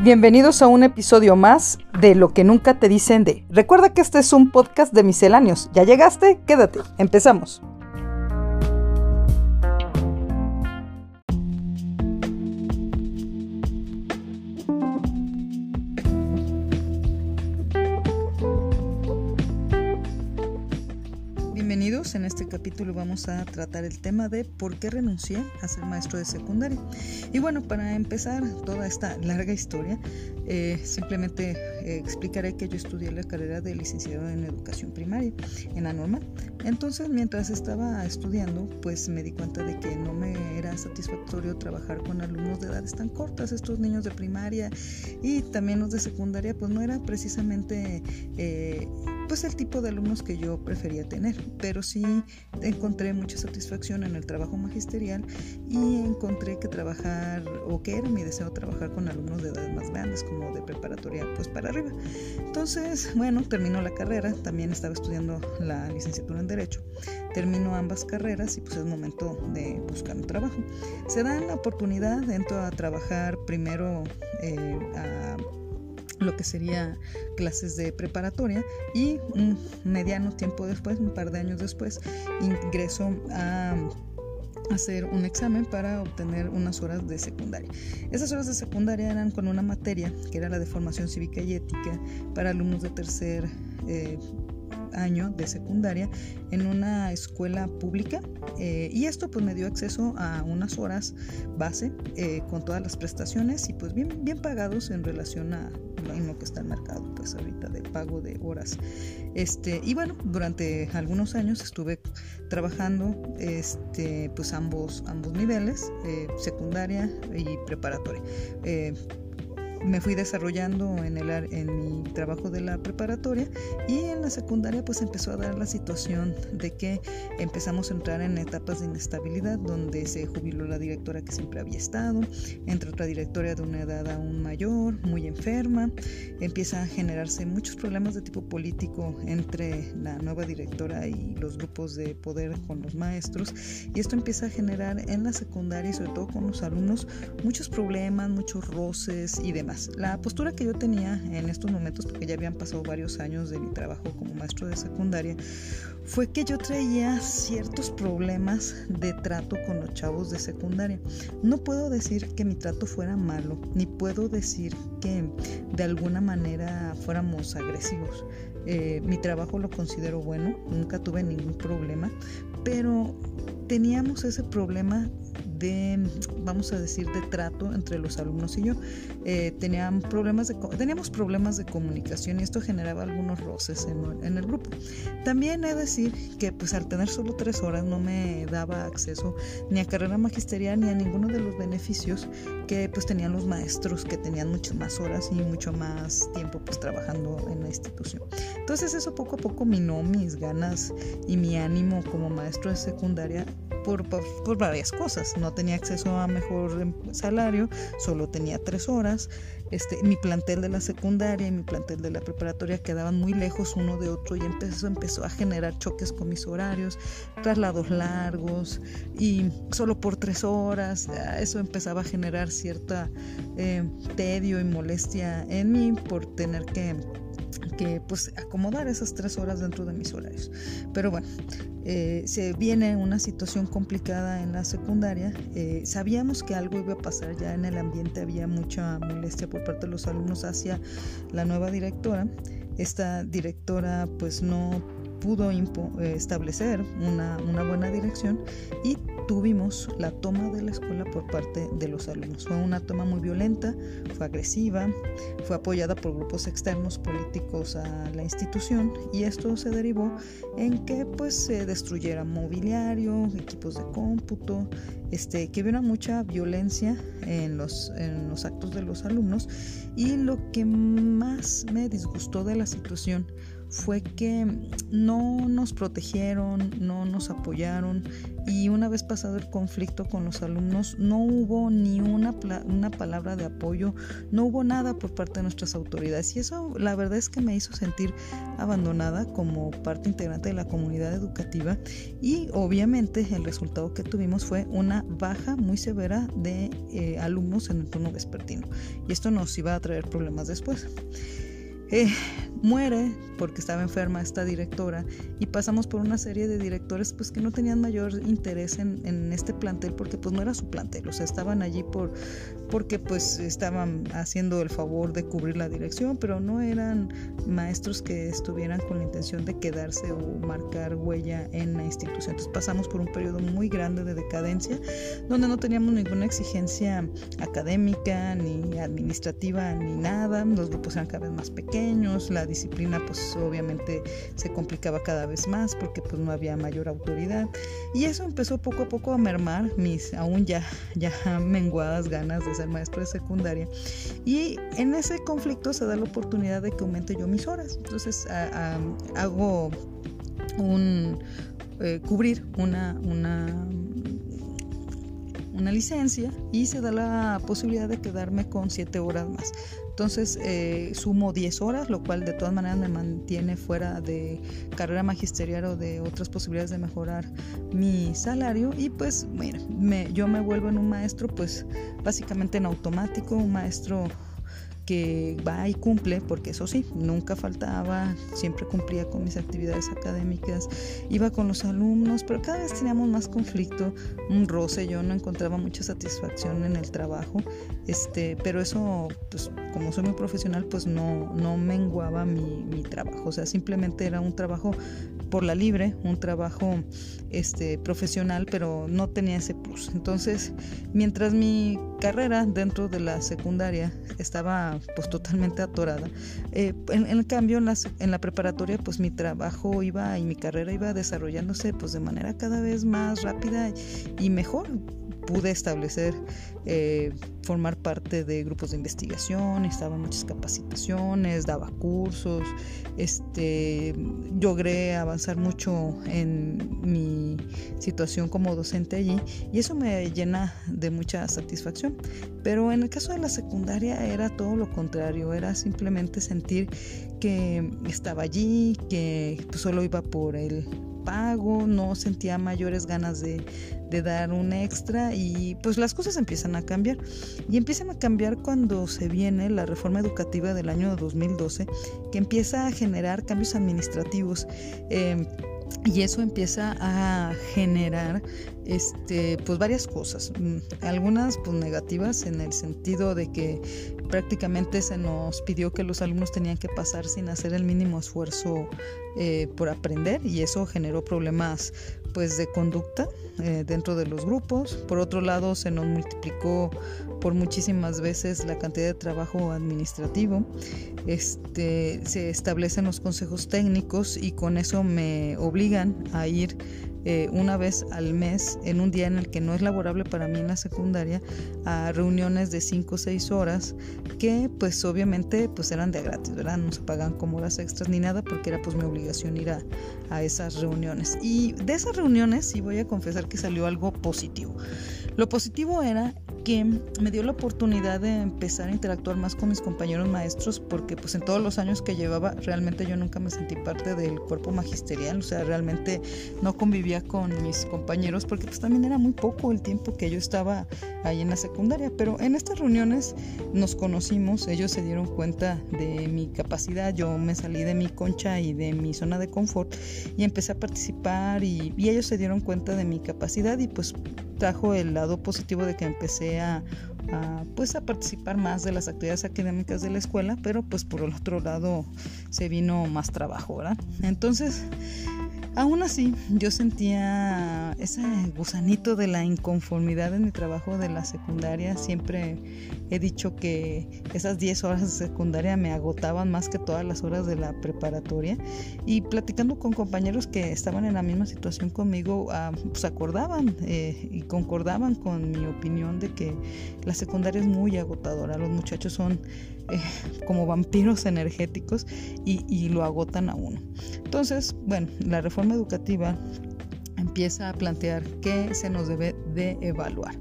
Bienvenidos a un episodio más de Lo que nunca te dicen de. Recuerda que este es un podcast de misceláneos. ¿Ya llegaste? Quédate. Empezamos. Bienvenidos, en este capítulo vamos a tratar el tema de por qué renuncié a ser maestro de secundaria. Y bueno, para empezar toda esta larga historia, eh, simplemente eh, explicaré que yo estudié la carrera de licenciado en educación primaria en la normal. Entonces, mientras estaba estudiando, pues me di cuenta de que no me era satisfactorio trabajar con alumnos de edades tan cortas, estos niños de primaria y también los de secundaria, pues no era precisamente eh, pues el tipo de alumnos que yo prefería tener, pero sí encontré mucha satisfacción en el trabajo magisterial y encontré que trabajar o que era mi deseo trabajar con alumnos de edades más grandes como de preparatoria pues para arriba. Entonces, bueno, terminó la carrera, también estaba estudiando la licenciatura en derecho. Termino ambas carreras y pues es momento de buscar un trabajo. Se da la oportunidad, entro a trabajar primero eh, a lo que sería clases de preparatoria y un mediano tiempo después, un par de años después, ingreso a hacer un examen para obtener unas horas de secundaria. Esas horas de secundaria eran con una materia que era la de formación cívica y ética para alumnos de tercer eh, año de secundaria en una escuela pública eh, y esto pues me dio acceso a unas horas base eh, con todas las prestaciones y pues bien, bien pagados en relación a en lo que está el mercado pues ahorita de pago de horas. Este y bueno durante algunos años estuve trabajando este pues ambos ambos niveles eh, secundaria y preparatoria me fui desarrollando en, el, en mi trabajo de la preparatoria y en la secundaria pues empezó a dar la situación de que empezamos a entrar en etapas de inestabilidad donde se jubiló la directora que siempre había estado, entra otra directora de una edad aún mayor, muy enferma, empieza a generarse muchos problemas de tipo político entre la nueva directora y los grupos de poder con los maestros y esto empieza a generar en la secundaria y sobre todo con los alumnos muchos problemas, muchos roces y demás la postura que yo tenía en estos momentos, porque ya habían pasado varios años de mi trabajo como maestro de secundaria, fue que yo traía ciertos problemas de trato con los chavos de secundaria. No puedo decir que mi trato fuera malo, ni puedo decir que de alguna manera fuéramos agresivos. Eh, mi trabajo lo considero bueno, nunca tuve ningún problema, pero teníamos ese problema de, vamos a decir, de trato entre los alumnos y yo. Eh, tenían problemas de, teníamos problemas de comunicación y esto generaba algunos roces en, el grupo. También he de decir que pues al tener solo tres horas no me daba acceso ni a carrera magisterial ni a ninguno de los beneficios que pues tenían los maestros que tenían muchas más horas y mucho más tiempo pues trabajando en la institución. Entonces eso poco a poco minó mis ganas y mi ánimo como maestro de secundaria por, por, varias cosas. No tenía acceso a mejor em, salario, solo tenía tres horas. Este, mi plantel de la secundaria y mi plantel de la preparatoria quedaban muy lejos uno de otro y empezó, empezó a generar choques con mis horarios, traslados largos y solo por tres horas. Eso empezaba a generar cierta eh, tedio y molestia en mí por tener que que pues acomodar esas tres horas dentro de mis horarios. Pero bueno, eh, se viene una situación complicada en la secundaria. Eh, sabíamos que algo iba a pasar ya en el ambiente, había mucha molestia por parte de los alumnos hacia la nueva directora. Esta directora pues no pudo eh, establecer una, una buena dirección y tuvimos la toma de la escuela por parte de los alumnos. Fue una toma muy violenta, fue agresiva, fue apoyada por grupos externos políticos a la institución y esto se derivó en que pues se destruyera mobiliario, equipos de cómputo, este, que hubiera mucha violencia en los, en los actos de los alumnos y lo que más me disgustó de la situación fue que no nos protegieron, no nos apoyaron. Y una vez pasado el conflicto con los alumnos no hubo ni una, una palabra de apoyo, no hubo nada por parte de nuestras autoridades. Y eso la verdad es que me hizo sentir abandonada como parte integrante de la comunidad educativa. Y obviamente el resultado que tuvimos fue una baja muy severa de eh, alumnos en el turno vespertino. Y esto nos iba a traer problemas después. Eh, muere porque estaba enferma esta directora y pasamos por una serie de directores pues que no tenían mayor interés en, en, este plantel porque pues no era su plantel, o sea, estaban allí por porque pues estaban haciendo el favor de cubrir la dirección, pero no eran maestros que estuvieran con la intención de quedarse o marcar huella en la institución. Entonces pasamos por un periodo muy grande de decadencia donde no teníamos ninguna exigencia académica ni administrativa ni nada, los grupos eran cada vez más pequeños, la disciplina pues obviamente se complicaba cada vez más porque pues no había mayor autoridad. Y eso empezó poco a poco a mermar mis aún ya ya menguadas ganas de ser maestro de secundaria. Y en ese conflicto se da la oportunidad de que aumente yo mis horas. Entonces hago un eh, cubrir una, una una licencia y se da la posibilidad de quedarme con 7 horas más. Entonces eh, sumo 10 horas, lo cual de todas maneras me mantiene fuera de carrera magisterial o de otras posibilidades de mejorar mi salario. Y pues, mira, me, yo me vuelvo en un maestro, pues básicamente en automático, un maestro que va y cumple, porque eso sí, nunca faltaba, siempre cumplía con mis actividades académicas, iba con los alumnos, pero cada vez teníamos más conflicto, un roce, yo no encontraba mucha satisfacción en el trabajo, este, pero eso, pues como soy muy profesional, pues no, no menguaba mi, mi trabajo, o sea, simplemente era un trabajo por la libre, un trabajo este, profesional, pero no tenía ese plus. Entonces, mientras mi carrera dentro de la secundaria estaba pues totalmente atorada. Eh, en, en, cambio, en la, en la preparatoria, pues mi trabajo iba y mi carrera iba desarrollándose pues de manera cada vez más rápida y mejor pude establecer, eh, formar parte de grupos de investigación, estaba en muchas capacitaciones, daba cursos, este, logré avanzar mucho en mi situación como docente allí y eso me llena de mucha satisfacción. Pero en el caso de la secundaria era todo lo contrario, era simplemente sentir que estaba allí, que pues, solo iba por el pago, no sentía mayores ganas de, dar un extra y pues las cosas empiezan a cambiar. Y empiezan a cambiar cuando se viene la reforma educativa del año 2012, que empieza a generar cambios administrativos. Eh, y eso empieza a generar este pues varias cosas. Mm, algunas pues negativas en el sentido de que prácticamente se nos pidió que los alumnos tenían que pasar sin hacer el mínimo esfuerzo eh, por aprender y eso generó problemas pues de conducta eh, dentro de los grupos. Por otro lado se nos multiplicó por muchísimas veces la cantidad de trabajo administrativo. Este se establecen los consejos técnicos y con eso me obligan a ir eh, una vez al mes en un día en el que no es laborable para mí en la secundaria a reuniones de 5 o 6 horas que pues obviamente pues eran de gratis, ¿verdad? No se pagan como horas extras ni nada porque era pues mi obligación ir a, a esas reuniones. Y de esas reuniones sí voy a confesar que salió algo positivo. Lo positivo era que me dio la oportunidad de empezar a interactuar más con mis compañeros maestros porque pues en todos los años que llevaba realmente yo nunca me sentí parte del cuerpo magisterial, o sea, realmente no convivía con mis compañeros porque pues también era muy poco el tiempo que yo estaba ahí en la secundaria, pero en estas reuniones nos conocimos, ellos se dieron cuenta de mi capacidad, yo me salí de mi concha y de mi zona de confort y empecé a participar y, y ellos se dieron cuenta de mi capacidad y pues trajo el lado positivo de que empecé a, pues a participar más de las actividades académicas de la escuela, pero pues por el otro lado se vino más trabajo, ¿verdad? Entonces, Aún así, yo sentía ese gusanito de la inconformidad en mi trabajo de la secundaria. Siempre he dicho que esas 10 horas de secundaria me agotaban más que todas las horas de la preparatoria. Y platicando con compañeros que estaban en la misma situación conmigo, ah, pues acordaban eh, y concordaban con mi opinión de que la secundaria es muy agotadora. Los muchachos son eh, como vampiros energéticos y, y lo agotan a uno. Entonces, bueno, la reforma educativa empieza a plantear qué se nos debe de evaluar.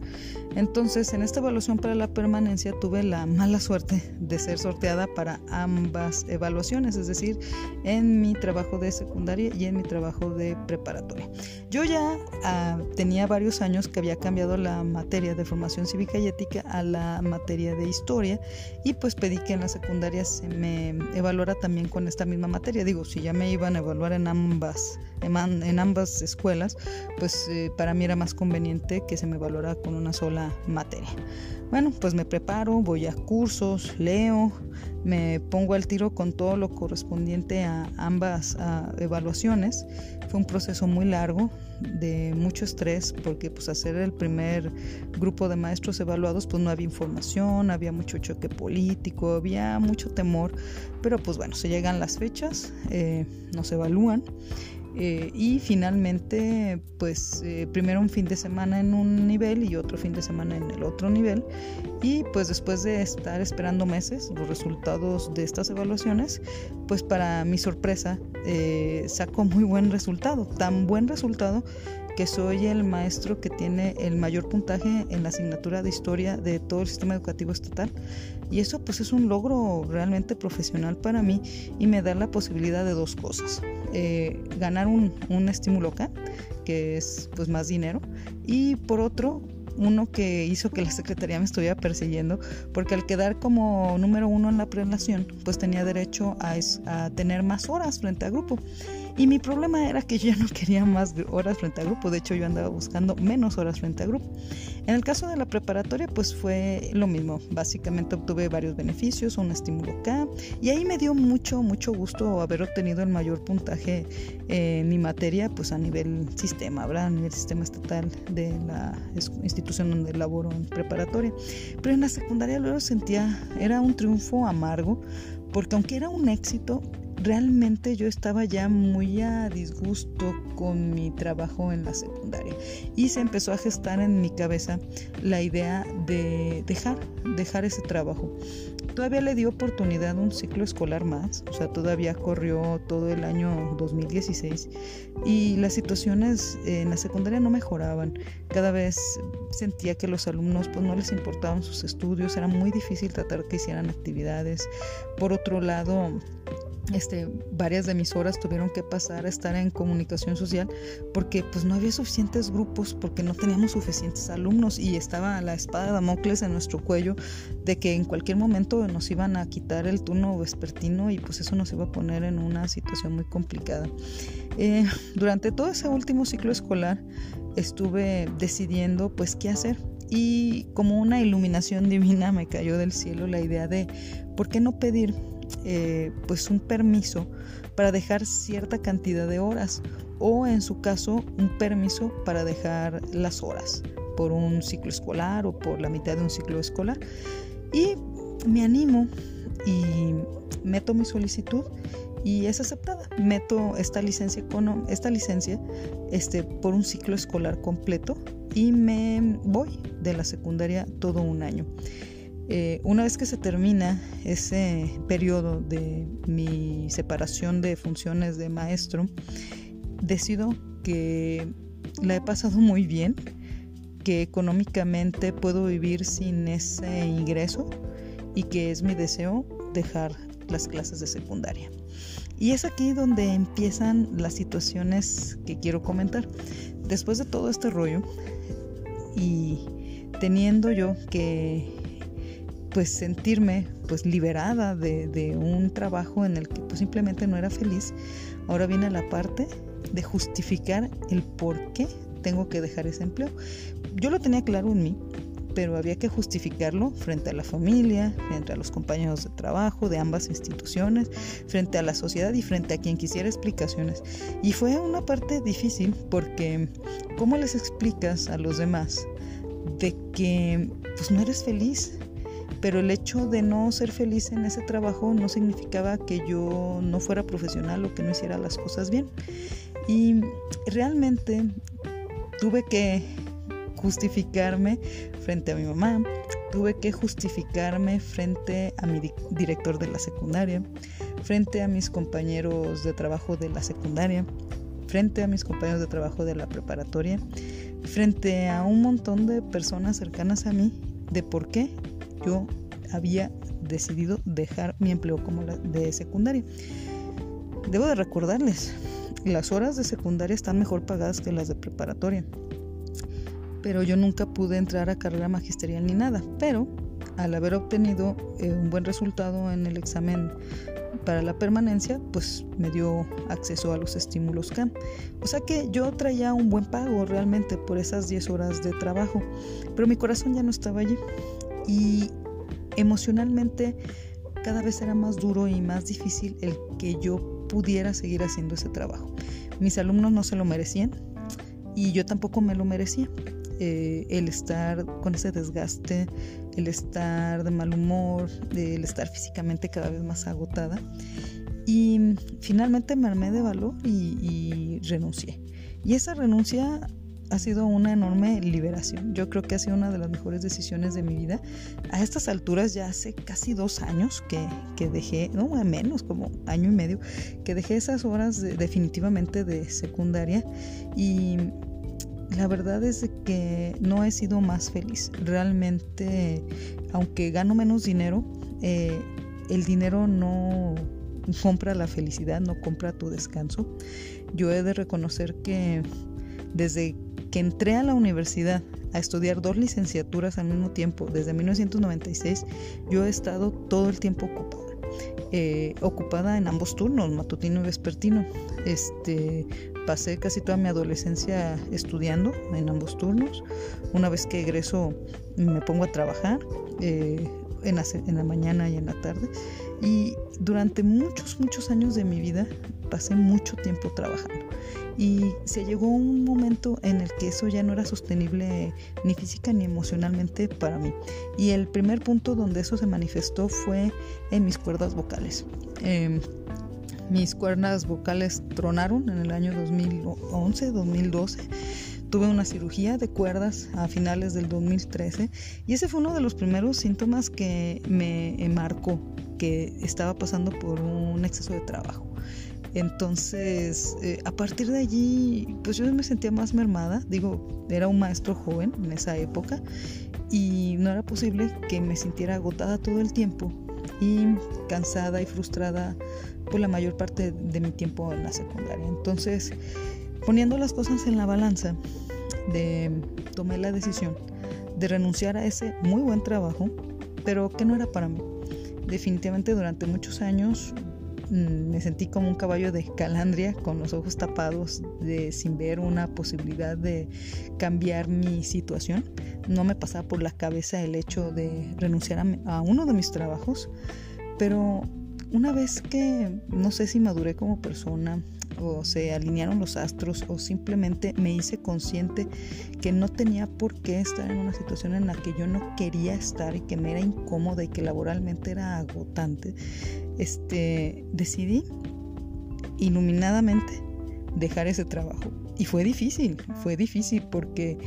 Entonces, en esta evaluación para la permanencia tuve la mala suerte de ser sorteada para ambas evaluaciones, es decir, en mi trabajo de secundaria y en mi trabajo de preparatoria. Yo ya ah, tenía varios años que había cambiado la materia de formación cívica y ética a la materia de historia y pues pedí que en la secundaria se me evaluara también con esta misma materia. Digo, si ya me iban a evaluar en ambas, en, ambas escuelas, pues eh, para mí era más conveniente que se me evaluara con una sola materia. Bueno, pues me preparo, voy a cursos, leo, me pongo al tiro con todo lo correspondiente a ambas evaluaciones. Fue un proceso muy largo, de mucho estrés, porque pues hacer el primer grupo de maestros evaluados, pues no había información, había mucho choque político, había mucho temor, pero pues bueno, se llegan las fechas, eh, nos evalúan eh, y finalmente, pues eh, primero un fin de semana en un nivel y otro fin de semana en el otro nivel. Y pues después de estar esperando meses los resultados de estas evaluaciones, pues para mi sorpresa eh, sacó muy buen resultado. Tan buen resultado que soy el maestro que tiene el mayor puntaje en la asignatura de historia de todo el sistema educativo estatal. Y eso pues es un logro realmente profesional para mí y me da la posibilidad de dos cosas. Eh, ganar un, un estímulo acá, que es pues más dinero, y por otro uno que hizo que la secretaría me estuviera persiguiendo, porque al quedar como número uno en la prelación, pues tenía derecho a, a, tener más horas frente a grupo. Y mi problema era que yo no quería más horas frente a grupo, de hecho yo andaba buscando menos horas frente a grupo. En el caso de la preparatoria, pues fue lo mismo. Básicamente obtuve varios beneficios, un estímulo acá, y ahí me dio mucho, mucho gusto haber obtenido el mayor puntaje en mi materia, pues a nivel sistema, ¿verdad? A nivel sistema estatal de la institución donde laboro en preparatoria. Pero en la secundaria luego sentía, era un triunfo amargo, porque aunque era un éxito, realmente yo estaba ya muy a disgusto con mi trabajo en la secundaria y se empezó a gestar en mi cabeza la idea de dejar, dejar ese trabajo. Todavía le di oportunidad un ciclo escolar más, o sea, todavía corrió todo el año 2016 y las situaciones en la secundaria no mejoraban. Cada vez sentía que los alumnos pues no les importaban sus estudios, era muy difícil tratar que hicieran actividades. Por otro lado, este, varias de mis horas tuvieron que pasar a estar en comunicación social porque pues no había suficientes grupos, porque no teníamos suficientes alumnos y estaba la espada de Damocles en nuestro cuello de que en cualquier momento nos iban a quitar el turno vespertino y pues eso nos iba a poner en una situación muy complicada. Eh, durante todo ese último ciclo escolar estuve decidiendo pues qué hacer y como una iluminación divina me cayó del cielo la idea de por qué no pedir eh, pues un permiso para dejar cierta cantidad de horas o en su caso un permiso para dejar las horas por un ciclo escolar o por la mitad de un ciclo escolar y me animo y meto mi solicitud y es aceptada. Meto esta licencia, esta licencia este, por un ciclo escolar completo y me voy de la secundaria todo un año. Eh, una vez que se termina ese periodo de mi separación de funciones de maestro, decido que la he pasado muy bien, que económicamente puedo vivir sin ese ingreso y que es mi deseo dejar las clases de secundaria. Y es aquí donde empiezan las situaciones que quiero comentar. Después de todo este rollo y teniendo yo que pues sentirme pues liberada de, un trabajo en el que pues simplemente no era feliz, ahora viene la parte de justificar el por qué tengo que dejar ese empleo. Yo lo tenía claro en mí, pero había que justificarlo frente a la familia, frente a los compañeros de trabajo de ambas instituciones, frente a la sociedad y frente a quien quisiera explicaciones. Y fue una parte difícil porque ¿cómo les explicas a los demás de que pues no eres feliz? Pero el hecho de no ser feliz en ese trabajo no significaba que yo no fuera profesional o que no hiciera las cosas bien. Y realmente tuve que justificarme frente a mi mamá, tuve que justificarme frente a mi director de la secundaria, frente a mis compañeros de trabajo de la secundaria, frente a mis compañeros de trabajo de la preparatoria, frente a un montón de personas cercanas a mí de por qué yo había decidido dejar mi empleo como la de secundaria. Debo de recordarles, las horas de secundaria están mejor pagadas que las de preparatoria pero yo nunca pude entrar a carrera magisterial ni nada. Pero al haber obtenido eh, un buen resultado en el examen para la permanencia, pues me dio acceso a los estímulos CAM. O sea que yo traía un buen pago realmente por esas 10 horas de trabajo, pero mi corazón ya no estaba allí. Y emocionalmente cada vez era más duro y más difícil el que yo pudiera seguir haciendo ese trabajo. Mis alumnos no se lo merecían y yo tampoco me lo merecía. Eh, el estar con ese desgaste, el estar de mal humor, el estar físicamente cada vez más agotada. Y finalmente me armé de valor y, renuncié. Y esa renuncia ha sido una enorme liberación. Yo creo que ha sido una de las mejores decisiones de mi vida. A estas alturas ya hace casi dos años que, que dejé, no menos, como año y medio, que dejé esas horas definitivamente de secundaria y la verdad es que no he sido más feliz. Realmente, aunque gano menos dinero, eh, el dinero no compra la felicidad, no compra tu descanso. Yo he de reconocer que desde que entré a la universidad a estudiar dos licenciaturas al mismo tiempo, desde 1996, yo he estado todo el tiempo ocupada. Eh, ocupada en ambos turnos, matutino y vespertino. Este, pasé casi toda mi adolescencia estudiando en ambos turnos. Una vez que egreso me pongo a trabajar eh, en, la, en la mañana y en la tarde. Y durante muchos, muchos años de mi vida pasé mucho tiempo trabajando. Y se llegó un momento en el que eso ya no era sostenible ni física ni emocionalmente para mí. Y el primer punto donde eso se manifestó fue en mis cuerdas vocales. Em, mis cuerdas vocales tronaron en el año 2011, 2012 tuve una cirugía de cuerdas a finales del 2013 y ese fue uno de los primeros síntomas que me marcó que estaba pasando por un exceso de trabajo. Entonces, eh, a partir de allí, pues yo me sentía más mermada. Digo, era un maestro joven en esa época y no era posible que me sintiera agotada todo el tiempo y cansada y frustrada por la mayor parte de mi tiempo en la secundaria. Entonces, poniendo las cosas en la balanza, tomé la decisión de renunciar a ese muy buen trabajo, pero que no era para mí. Definitivamente durante muchos años me sentí como un caballo de calandria con los ojos tapados de sin ver una posibilidad de cambiar mi situación. No me pasaba por la cabeza el hecho de renunciar a, a uno de mis trabajos, pero una vez que no sé si maduré como persona o se alinearon los astros o simplemente me hice consciente que no tenía por qué estar en una situación en la que yo no quería estar y que me era incómoda y que laboralmente era agotante, este, decidí iluminadamente dejar ese trabajo. Y fue difícil, fue difícil porque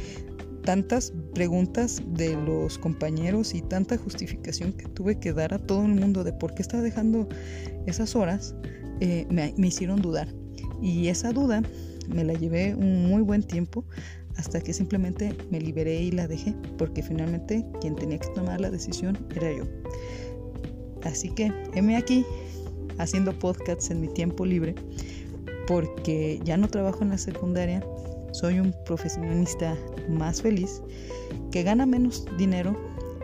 tantas preguntas de los compañeros y tanta justificación que tuve que dar a todo el mundo de por qué estaba dejando esas horas, eh, me, me hicieron dudar. Y esa duda me la llevé un muy buen tiempo hasta que simplemente me liberé y la dejé, porque finalmente quien tenía que tomar la decisión era yo. Así que heme aquí haciendo podcasts en mi tiempo libre, porque ya no trabajo en la secundaria, soy un profesionista más feliz, que gana menos dinero,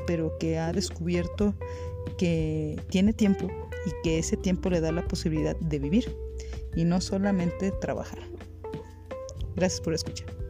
pero que ha descubierto que tiene tiempo y que ese tiempo le da la posibilidad de vivir y no solamente trabajar. Gracias por escuchar.